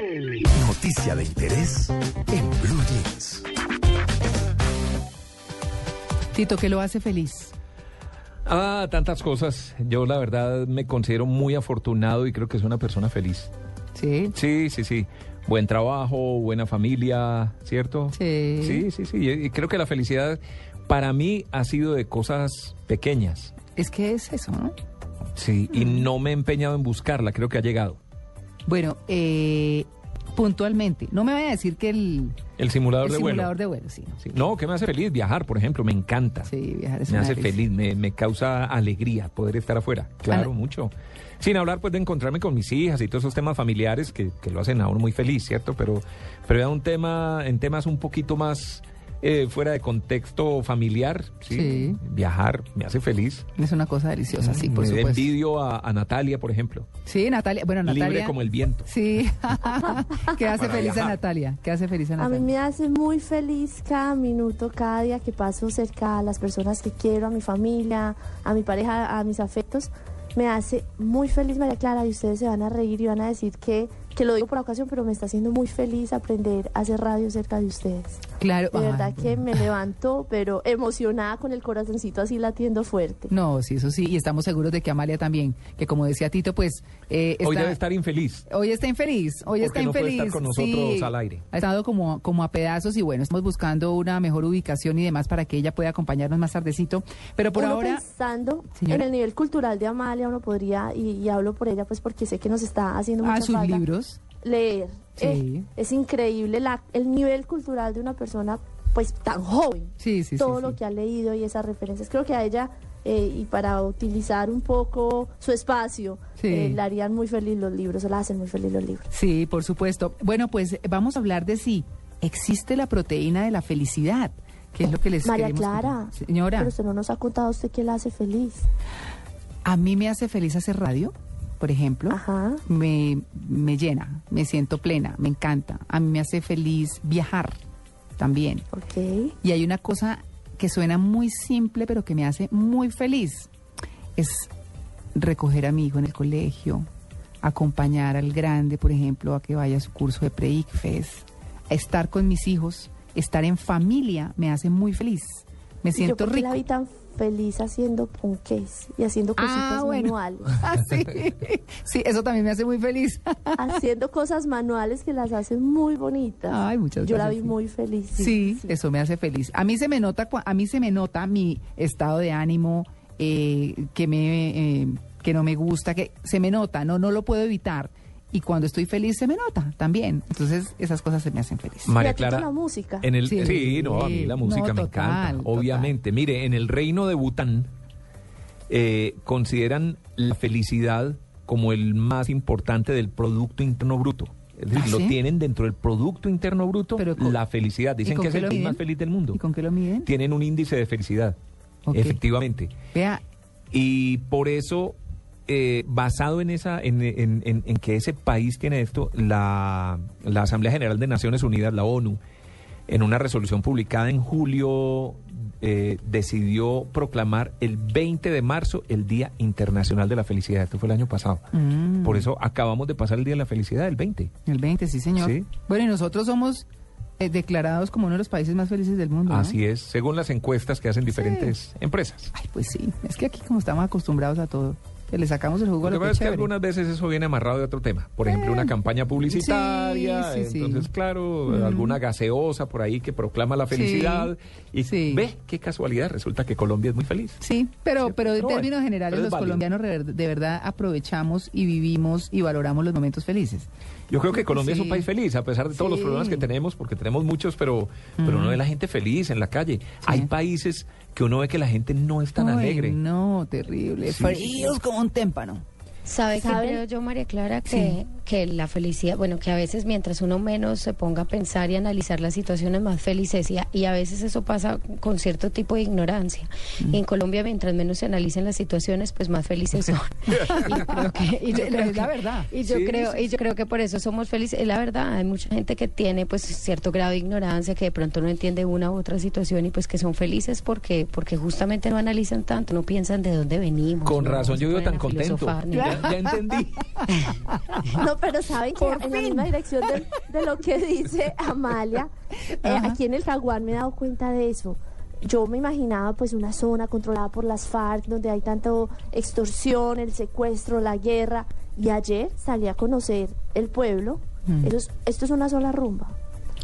Noticia de interés en Blue Jeans. Tito, ¿qué lo hace feliz? Ah, tantas cosas. Yo la verdad me considero muy afortunado y creo que soy una persona feliz. Sí. Sí, sí, sí. Buen trabajo, buena familia, ¿cierto? Sí. Sí, sí, sí. Y creo que la felicidad para mí ha sido de cosas pequeñas. Es que es eso, ¿no? Sí, y no me he empeñado en buscarla, creo que ha llegado. Bueno, eh, puntualmente, no me vaya a decir que el, El simulador el de vuelo. simulador de vuelo, sí. Sí. No, ¿qué me hace feliz? Viajar, por ejemplo, me encanta. Sí, viajar es me hace feliz, me, me causa alegría poder estar afuera. Claro, Ana- mucho. Sin hablar pues de encontrarme con mis hijas y todos esos temas familiares que, que lo hacen a uno muy feliz, ¿cierto? Pero, pero ya un tema, en temas un poquito más eh, fuera de contexto familiar, ¿sí? Sí. Viajar me hace feliz. Es una cosa deliciosa, sí, por me supuesto. envidio a, a Natalia, por ejemplo. Sí, Natalia, bueno, Natalia. Libre como el viento. Sí, que hace Para feliz a. Natalia, que hace feliz a A Natalia. mí me hace muy feliz cada minuto, cada día que paso cerca a las personas que quiero, a mi familia, a mi pareja, a mis afectos. Me hace muy feliz, María Clara, y ustedes se van a reír y van a decir que, que lo digo por ocasión, pero me está haciendo muy feliz aprender a hacer radio cerca de ustedes. Claro. De ay, verdad que me levanto, pero emocionada con el corazoncito así latiendo fuerte. No, sí, eso sí, y estamos seguros de que Amalia también, que como decía Tito, pues... eh, Hoy está- debe estar infeliz. Hoy está infeliz, hoy Porque está no puede infeliz. estar con nosotros al aire. Ha estado como, como a pedazos y bueno, estamos buscando una mejor ubicación y demás para que ella pueda acompañarnos más tardecito. Pero por uno ahora, pensando Señora. en el nivel cultural de Amalia, uno podría, y, y hablo por ella, pues porque sé que nos está haciendo a mucha Ah, sus falta. libros. leer. Sí. Eh, es increíble la, el nivel cultural de una persona pues tan joven. Sí, sí, sí, Todo lo que ha leído y esas referencias. Creo que a ella, eh, y para utilizar un poco su espacio, Sí. eh, la harían muy feliz los libros, o la hacen muy feliz los libros. Sí, por supuesto. Bueno, pues vamos a hablar de si existe la proteína de la felicidad, que es lo que les María Clara, contar. Señora, pero usted no nos ha contado usted qué la hace feliz. a mí me hace feliz hacer radio, por ejemplo. Ajá. Me, me llena, me siento plena, me encanta. A mí me hace feliz viajar también. Y hay una cosa que suena muy simple, pero que me hace muy feliz. Es recoger a mi hijo en el colegio, acompañar al grande, por ejemplo, a que vaya a su curso de pre-ICFES, estar con mis hijos, estar en familia, me hace muy feliz. Me ¿Y yo siento la rico. vi tan feliz haciendo ponques y haciendo cositas Ah, bueno. manuales? Ah, sí. sí, eso también me hace muy feliz. haciendo cosas manuales que las hacen muy bonitas. Ay, muchas Yo la vi muy feliz. Sí, eso me hace feliz. A mí se me nota, a mí se me nota mi estado de ánimo eh, que me eh, que no me gusta, que se me nota, no no lo puedo evitar. Y cuando estoy feliz se me nota también. Entonces esas cosas se me hacen feliz. María Clara. la música? En el, Sí. sí, no, a mí la música No, me total, encanta, total. obviamente. Mire, en el reino de Bután eh, consideran la felicidad como el más importante del Producto Interno Bruto. Es decir, ¿Ah, lo sí? tienen dentro del Producto Interno Bruto, Pero con- la felicidad. ¿Y Dicen que es el más feliz del mundo. ¿Y con qué lo miden? Tienen un índice de felicidad, efectivamente. Vea, Y por eso, eh, basado en esa, en, en- en- en que ese país tiene esto, la, la Asamblea General de Naciones Unidas, la ONU, en una resolución publicada en julio, eh, decidió proclamar el 20 de marzo el Día Internacional de la Felicidad. Esto fue el año pasado. Mm. Por eso acabamos de pasar el Día de la Felicidad, el 20. el 20, sí, señor. Sí. Bueno, y nosotros somos eh, declarados como uno de los países más felices del mundo. ¿no? Así es, según las encuestas que hacen diferentes empresas. Ay, pues sí. Es que aquí como estamos acostumbrados a todo, le sacamos el jugo Lo lo que pasa es que algunas veces eso viene amarrado de otro tema. Por ejemplo, una campaña publicitaria, sí, sí. entonces, claro, Mm. alguna gaseosa por ahí que proclama la felicidad. Y sí. ve, qué casualidad, resulta que Colombia es muy feliz. Sí, pero, Sí, pero en términos generales los colombianos de verdad aprovechamos y vivimos y valoramos los momentos felices. Yo creo que Colombia es un Sí. país feliz, a pesar de todos los Sí. problemas que tenemos, porque tenemos muchos, pero, pero uno ve la gente feliz en la calle. Hay países que uno ve que la gente no es tan Ay, alegre. No, terrible. Sí. Fríos como un témpano. ¿Sabe qué ¿Sabe? creo yo, María Clara? Que, Sí. que la felicidad, bueno, que a veces mientras uno menos se ponga a pensar y analizar las situaciones más felices, y a, y a veces eso pasa con cierto tipo de ignorancia. Mm. Y en Colombia, mientras menos se analicen las situaciones, pues más felices son. y yo creo que, y yo Es creo la que- verdad. Y yo Sí, creo, sí, y yo creo que por eso somos felices. Es la verdad, hay mucha gente que tiene pues cierto grado de ignorancia, que de pronto no entiende una u otra situación y pues que son felices porque, porque justamente no analizan tanto, no piensan de dónde venimos. Con no razón yo vivo tan contento. Ya, entendí. No, pero saben que en la misma dirección de, de lo que dice Amalia, eh, aquí en el Jaguar me he dado cuenta de eso. Yo me imaginaba pues una zona controlada por las FARC donde hay tanto extorsión, el secuestro, la guerra. Y ayer salí a conocer el pueblo. Mm. Esto es una sola rumba.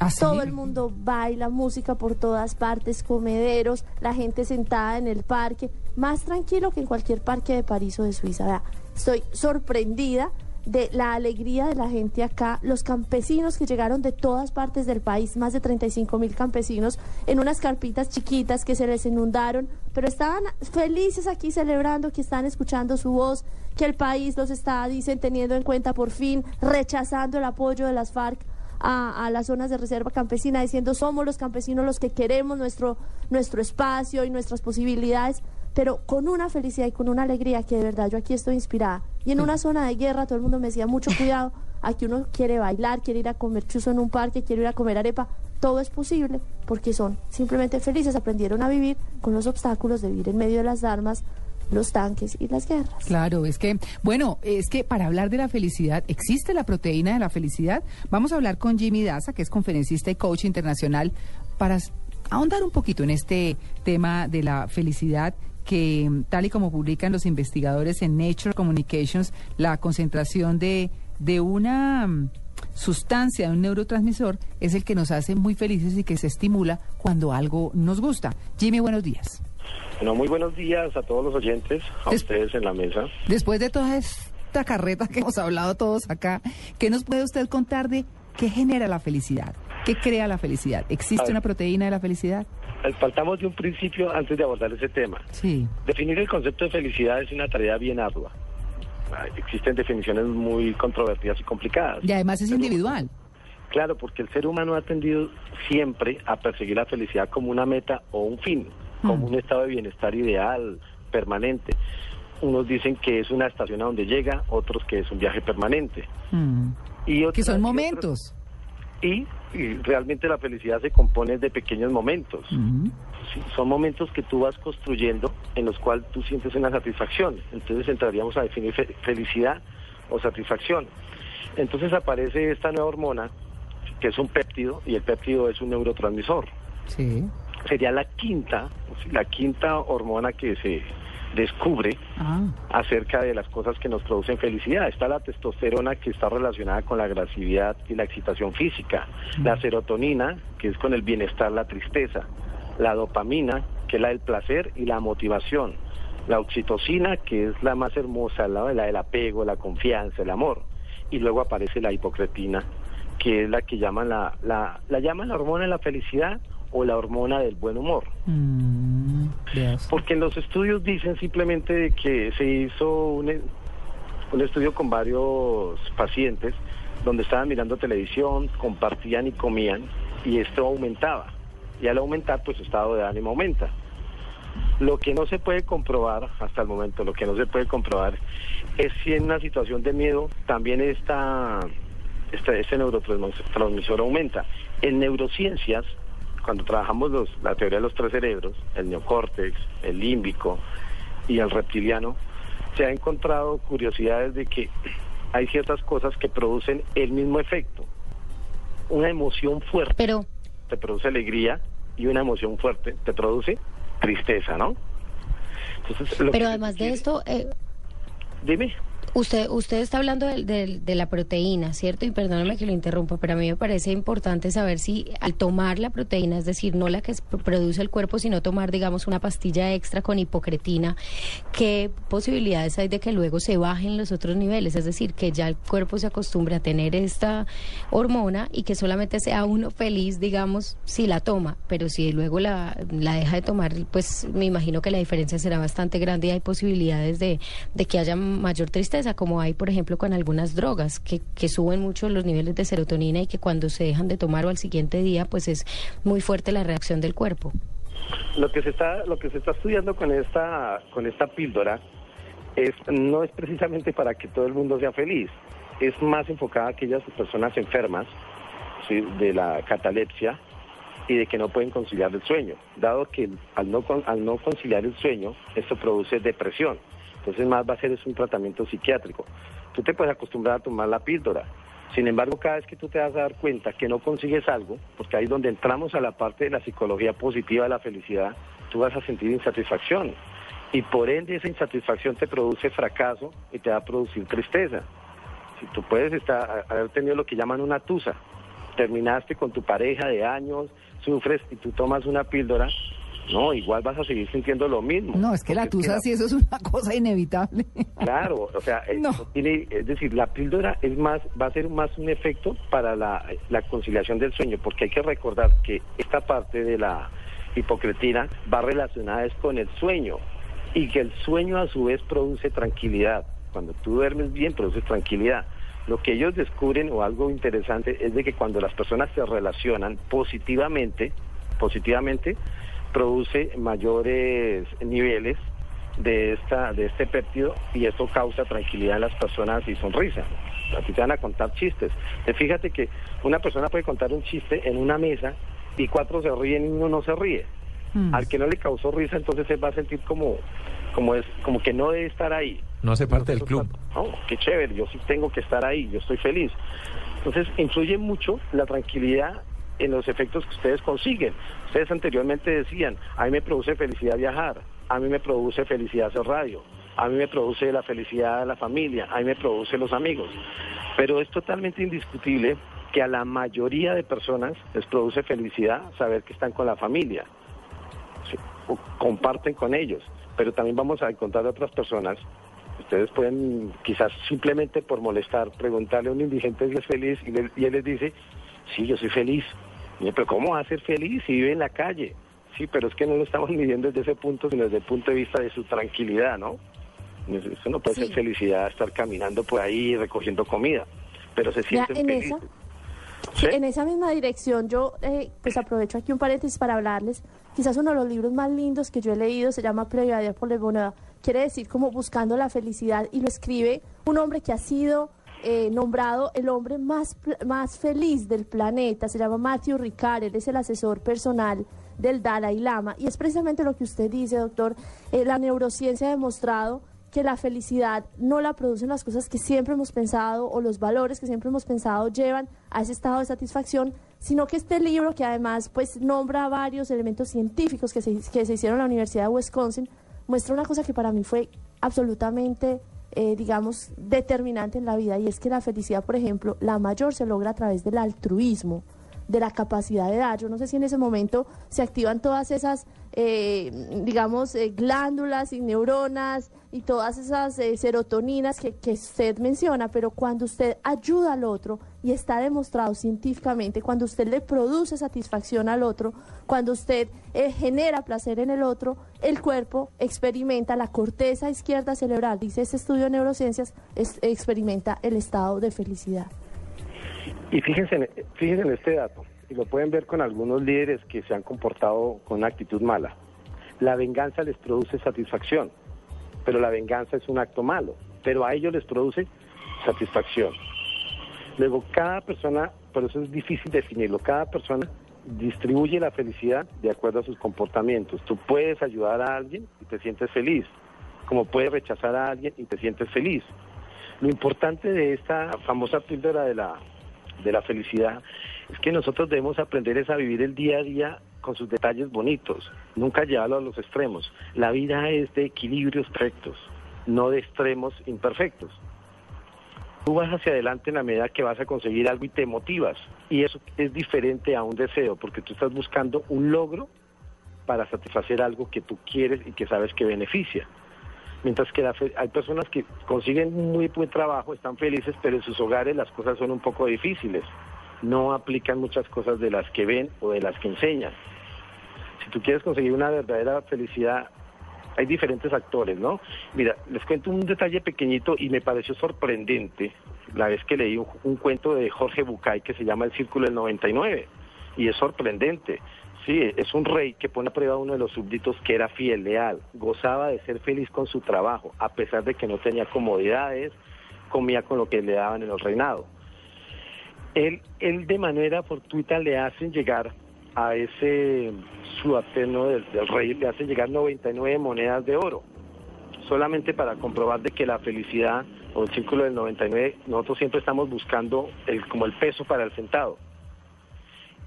¿Ah, sí? Todo el mundo baila, música por todas partes, comederos, la gente sentada en el parque, más tranquilo que en cualquier parque de París o de Suiza. Estoy sorprendida de la alegría de la gente acá, los campesinos que llegaron de todas partes del país, más de 35 mil campesinos, en unas carpitas chiquitas que se les inundaron, pero estaban felices aquí celebrando que están escuchando su voz, que el país los está, dicen, teniendo en cuenta por fin, rechazando el apoyo de las FARC a, a las zonas de reserva campesina diciendo somos los campesinos los que queremos nuestro, nuestro espacio y nuestras posibilidades, pero con una felicidad y con una alegría que de verdad yo aquí estoy inspirada. Y en una zona de guerra todo el mundo me decía mucho cuidado, aquí uno quiere bailar, quiere ir a comer chuzo en un parque, quiere ir a comer arepa, todo es posible porque son simplemente felices, aprendieron a vivir con los obstáculos de vivir en medio de las armas, los tanques y las guerras. Claro, es que, bueno, es que para hablar de la felicidad, ¿existe la proteína de la felicidad? Vamos a hablar con Jimmy Daza, que es conferencista y coach internacional, para ahondar un poquito en este tema de la felicidad que, mm, tal y como publican los investigadores en Nature Communications, la concentración de, de una mm, sustancia, un neurotransmisor, es el que nos hace muy felices y que se estimula cuando algo nos gusta. Jimmy, buenos días. Bueno, muy buenos días a todos los oyentes, a Des- ustedes en la mesa. Después de toda esta carreta que hemos hablado todos acá, ¿qué nos puede usted contar de qué genera la felicidad? ¿Qué crea la felicidad? ¿Existe una proteína de la felicidad? Eh, Faltamos de un principio antes de abordar ese tema. Sí. Definir el concepto de felicidad es una tarea bien ardua. Existen definiciones muy controvertidas y complicadas. Y además es individual. Claro, porque el ser humano ha tendido siempre a perseguir la felicidad como una meta o un fin, como Mm. un estado de bienestar ideal, permanente. Unos dicen que es una estación a donde llega, otros que es un viaje permanente. Mm. Y Que otros- son y otros- momentos. Y, y realmente la felicidad se compone de pequeños momentos. Sí, son momentos que tú vas construyendo en los cuales tú sientes una satisfacción. Entonces entraríamos a definir fe- felicidad o satisfacción. Entonces aparece esta nueva hormona, que es un péptido, y el péptido es un neurotransmisor. Sí. Sería la quinta, la quinta hormona que se descubre Ah. acerca de las cosas que nos producen felicidad. Está la testosterona que está relacionada con la agresividad y la excitación física, la serotonina que es con el bienestar, la tristeza, la dopamina que es la del placer y la motivación, la oxitocina que es la más hermosa, la, la del apego, la confianza, el amor, y luego aparece la hipocretina que es la que llaman la, la, la llaman la hormona de la felicidad o la hormona del buen humor. Mm. Porque en los estudios dicen simplemente que se hizo un, e- un estudio con varios pacientes donde estaban mirando televisión, compartían y comían y esto aumentaba. Y al aumentar, pues su estado de ánimo aumenta. Lo que no se puede comprobar hasta el momento, lo que no se puede comprobar es si en una situación de miedo también esta, esta, este neurotransmisor aumenta. En neurociencias, cuando trabajamos los, la teoría de los tres cerebros, el neocórtex, el límbico y el reptiliano, se ha encontrado curiosidades de que hay ciertas cosas que producen el mismo efecto. Una emoción fuerte Pero, te produce alegría y una emoción fuerte te produce tristeza, ¿no? Entonces, pero además de quiere- esto, eh, Dime. Usted, usted está hablando del- del- de, la proteína, ¿cierto? Y perdóname que lo interrumpa, pero a mí me parece importante saber si al tomar la proteína, es decir, no la que produce el cuerpo, sino tomar, digamos, una pastilla extra con hipocretina, ¿qué posibilidades hay de que luego se bajen los otros niveles? Es decir, que ya el cuerpo se acostumbre a tener esta hormona y que solamente sea uno feliz, digamos, si la toma, pero si luego la, la deja de tomar, pues me imagino que la diferencia será bastante grande y hay posibilidades de, de que haya mayor tristeza, como hay, por ejemplo, con algunas drogas que, que suben mucho los niveles de serotonina y que cuando se dejan de tomar o al siguiente día, pues es muy fuerte la reacción del cuerpo. Lo que se está lo que se está estudiando con esta con esta píldora es no es precisamente para que todo el mundo sea feliz, es más enfocada a aquellas personas enfermas de la catalepsia y de que no pueden conciliar el sueño, dado que al no al no conciliar el sueño esto produce depresión Entonces más va a ser es un tratamiento psiquiátrico. Tú te puedes acostumbrar a tomar la píldora. Sin embargo, cada vez que tú te vas a dar cuenta que no consigues algo, porque ahí es donde entramos a la parte de la psicología positiva de la felicidad, tú vas a sentir insatisfacción. Y por ende esa insatisfacción te produce fracaso y te va a producir tristeza. Si tú puedes estar, haber tenido lo que llaman una tusa, terminaste con tu pareja de años, sufres y tú tomas una píldora, no, igual vas a seguir sintiendo lo mismo. No, es que la tusa la- sí, eso es una cosa inevitable. Claro, o sea, eh, No. no tiene, es decir, la píldora es más, va a ser más un efecto para la, la conciliación del sueño, porque hay que recordar que esta parte de la hipocretina va relacionada es con el sueño y que el sueño a su vez produce tranquilidad. Cuando tú duermes bien, produces tranquilidad. Lo que ellos descubren o algo interesante es de que cuando las personas se relacionan positivamente, positivamente, produce mayores niveles de esta de este péptido y eso causa tranquilidad en las personas y sonrisa. A ti te van a contar chistes. Te fíjate que una persona puede contar un chiste en una mesa y cuatro se ríen y uno no se ríe. Mm. Al que no le causó risa, entonces él va a sentir como como es como que no debe estar ahí. No hace parte del club. No, qué chévere, yo sí tengo que estar ahí, yo estoy feliz. Entonces, influye mucho la tranquilidad en los efectos que ustedes consiguen. Ustedes anteriormente decían, a mí me produce felicidad viajar, a mí me produce felicidad hacer radio, a mí me produce la felicidad de la familia, a mí me produce los amigos. Pero es totalmente indiscutible que a la mayoría de personas les produce felicidad saber que están con la familia, o comparten con ellos. Pero también vamos a encontrar otras personas. Ustedes pueden, quizás simplemente por molestar, preguntarle a un indigente si es feliz y, le- y él les dice, sí, yo soy feliz. Y yo, pero ¿cómo va a ser feliz si vive en la calle? Sí, pero es que no lo estamos midiendo desde ese punto, sino desde el punto de vista de su tranquilidad, ¿no? Eso no puede Sí. ser felicidad estar caminando por ahí recogiendo comida, pero se en felices. esa, ¿Sí? En esa misma dirección, yo eh, pues aprovecho aquí un paréntesis para hablarles. Quizás uno de los libros más lindos que yo he leído se llama Previa de por Bonheur. Quiere decir como buscando la felicidad y lo escribe un hombre que ha sido eh, nombrado el hombre más, más feliz del planeta. Se llama Matthew Ricard, él es el asesor personal del Dalai Lama. Y es precisamente lo que usted dice, doctor. Eh, la neurociencia ha demostrado que la felicidad no la producen las cosas que siempre hemos pensado o los valores que siempre hemos pensado llevan a ese estado de satisfacción, sino que este libro, que además pues nombra varios elementos científicos que se, que se hicieron en la Universidad de Wisconsin, muestra una cosa que para mí fue absolutamente, eh, digamos, determinante en la vida, y es que la felicidad, por ejemplo, la mayor se logra a través del altruismo de la capacidad de dar. Yo no sé si en ese momento se activan todas esas, eh, digamos, eh, glándulas y neuronas y todas esas eh, serotoninas que, que usted menciona, pero cuando usted ayuda al otro, y está demostrado científicamente, cuando usted le produce satisfacción al otro, cuando usted eh, genera placer en el otro, el cuerpo experimenta la corteza izquierda cerebral, dice este estudio de neurociencias, experimenta el estado de felicidad. Y fíjense, en- fíjense en este dato, y lo pueden ver con algunos líderes que se han comportado con una actitud mala. La venganza les produce satisfacción, pero la venganza es un acto malo, pero a ellos les produce satisfacción. Luego, cada persona, por eso es difícil definirlo, cada persona distribuye la felicidad de acuerdo a sus comportamientos. Tú puedes ayudar a alguien y te sientes feliz, como puedes rechazar a alguien y te sientes feliz. Lo importante de esta famosa píldora de la, de la felicidad es que nosotros debemos aprender es a vivir el día a día con sus detalles bonitos, nunca llevarlo a los extremos. La vida es de equilibrios perfectos, no de extremos imperfectos. Tú vas hacia adelante en la medida que vas a conseguir algo y te motivas. Y eso es diferente a un deseo, porque tú estás buscando un logro para satisfacer algo que tú quieres y que sabes que beneficia. Mientras que hay personas que consiguen muy buen trabajo, están felices, pero en sus hogares las cosas son un poco difíciles. No aplican muchas cosas de las que ven o de las que enseñan. Si tú quieres conseguir una verdadera felicidad, hay diferentes actores, ¿no? Mira, les cuento un detalle pequeñito y me pareció sorprendente la vez que leí un, un cuento de Jorge Bucay que se llama El Círculo del 99 y es sorprendente. Sí, es un rey que pone a prueba a uno de los súbditos que era fiel, leal, gozaba de ser feliz con su trabajo, a pesar de que no tenía comodidades, comía con lo que le daban en el reinado. Él, él de manera fortuita le hacen llegar a ese subalterno del, del rey, le hacen llegar 99 monedas de oro. solamente para comprobar de que la felicidad o el círculo del 99, nosotros siempre estamos buscando el, como el peso para el centavo.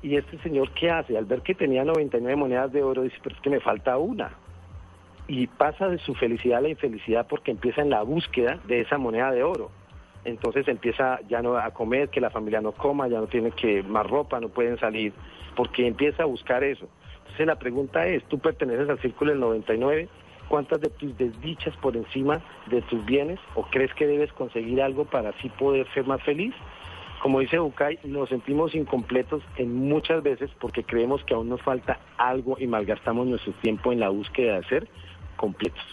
Y este señor, ¿qué hace? Al ver que tenía 99 monedas de oro, dice, pero es que me falta una. Y pasa de su felicidad a la infelicidad porque empieza en la búsqueda de esa moneda de oro. Entonces empieza ya no a comer, que la familia no coma, ya no tiene que más ropa, no pueden salir, porque empieza a buscar eso. Entonces la pregunta es, ¿tú perteneces al círculo del 99? ¿Cuántas de tus desdichas por encima de tus bienes? ¿O crees que debes conseguir algo para así poder ser más feliz? Como dice Bucay, nos sentimos incompletos en muchas veces porque creemos que aún nos falta algo y malgastamos nuestro tiempo en la búsqueda de ser completos.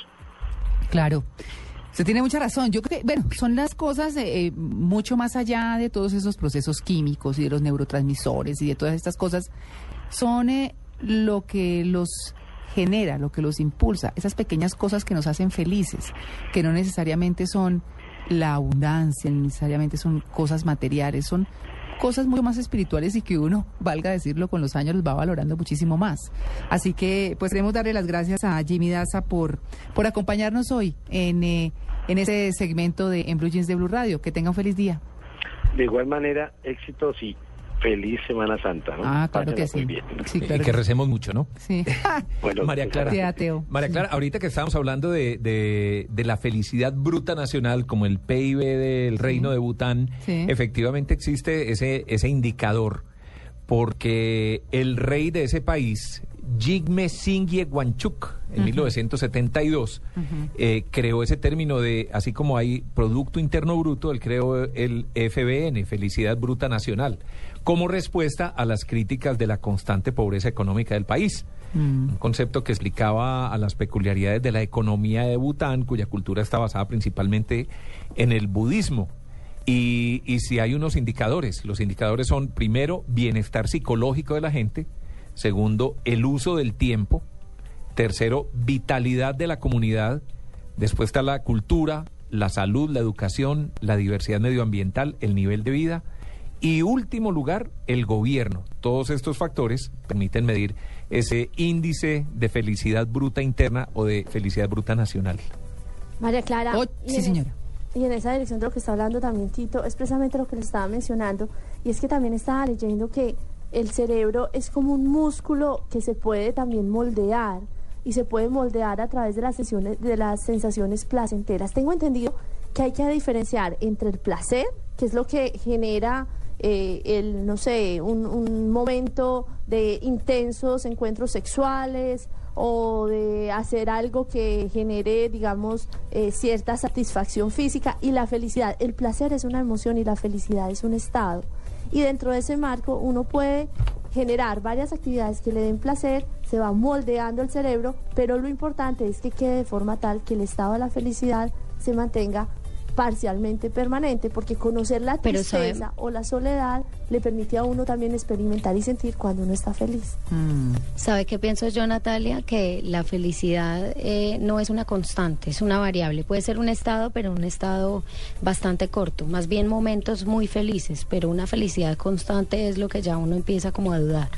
Claro. Usted tiene mucha razón. Yo creo que, bueno, son las cosas eh, mucho más allá de todos esos procesos químicos y de los neurotransmisores y de todas estas cosas. Son eh, lo que los genera, lo que los impulsa, esas pequeñas cosas que nos hacen felices, que no necesariamente son la abundancia, necesariamente son cosas materiales, son cosas mucho más espirituales y que uno, valga decirlo, con los años los va valorando muchísimo más. Así que, pues queremos darle las gracias a Jimmy Daza por, por acompañarnos hoy en, eh, en este segmento de En Blue Jeans de Blue Radio. Que tenga un feliz día. De igual manera, éxitos y feliz Semana Santa, ¿no? Ah, claro Pásenla que muy sí. bien. Sí, y claro que que recemos mucho, ¿no? sí. Bueno, María Clara. Qué ateo. María Clara, ahorita que estábamos hablando de, de- de la felicidad bruta nacional como el PIB del reino de Bután, Sí. efectivamente existe ese, ese indicador porque el rey de ese país, Jigme Singye Wanchuk, en 1972, eh, creó ese término de, así como hay Producto Interno Bruto, él creó el FBN, Felicidad Bruta Nacional, como respuesta a las críticas de la constante pobreza económica del país. Mm. Un concepto que explicaba a las peculiaridades de la economía de Bután, cuya cultura está basada principalmente en el budismo. Y, y si hay unos indicadores, los indicadores son, primero, bienestar psicológico de la gente, segundo, el uso del tiempo, tercero, vitalidad de la comunidad, después está la cultura, la salud, la educación, la diversidad medioambiental, el nivel de vida y último lugar, el gobierno. Todos estos factores permiten medir ese índice de felicidad bruta interna o de felicidad bruta nacional. María Clara. Oh, y sí, en es- señora. Y en esa dirección de lo que está hablando también Tito, es precisamente lo que les estaba mencionando, y es que también estaba leyendo que el cerebro es como un músculo que se puede también moldear y se puede moldear a través de las sesiones, de las sensaciones placenteras. Tengo entendido que hay que diferenciar entre el placer, que es lo que genera eh, el, no sé, un, un momento de intensos encuentros sexuales o de hacer algo que genere, digamos, eh, cierta satisfacción física y la felicidad. El placer es una emoción y la felicidad es un estado. Y dentro de ese marco uno puede generar varias actividades que le den placer, se va moldeando el cerebro, pero lo importante es que quede de forma tal que el estado de la felicidad se mantenga parcialmente permanente, porque conocer la tristeza o la soledad le permite a uno también experimentar y sentir cuando uno está feliz. Mm. ¿Sabe qué pienso yo, Natalia? Que la felicidad eh, no es una constante, es una variable. Puede ser un estado, pero un estado bastante corto. Más bien momentos muy felices, pero una felicidad constante es lo que ya uno empieza como a dudar.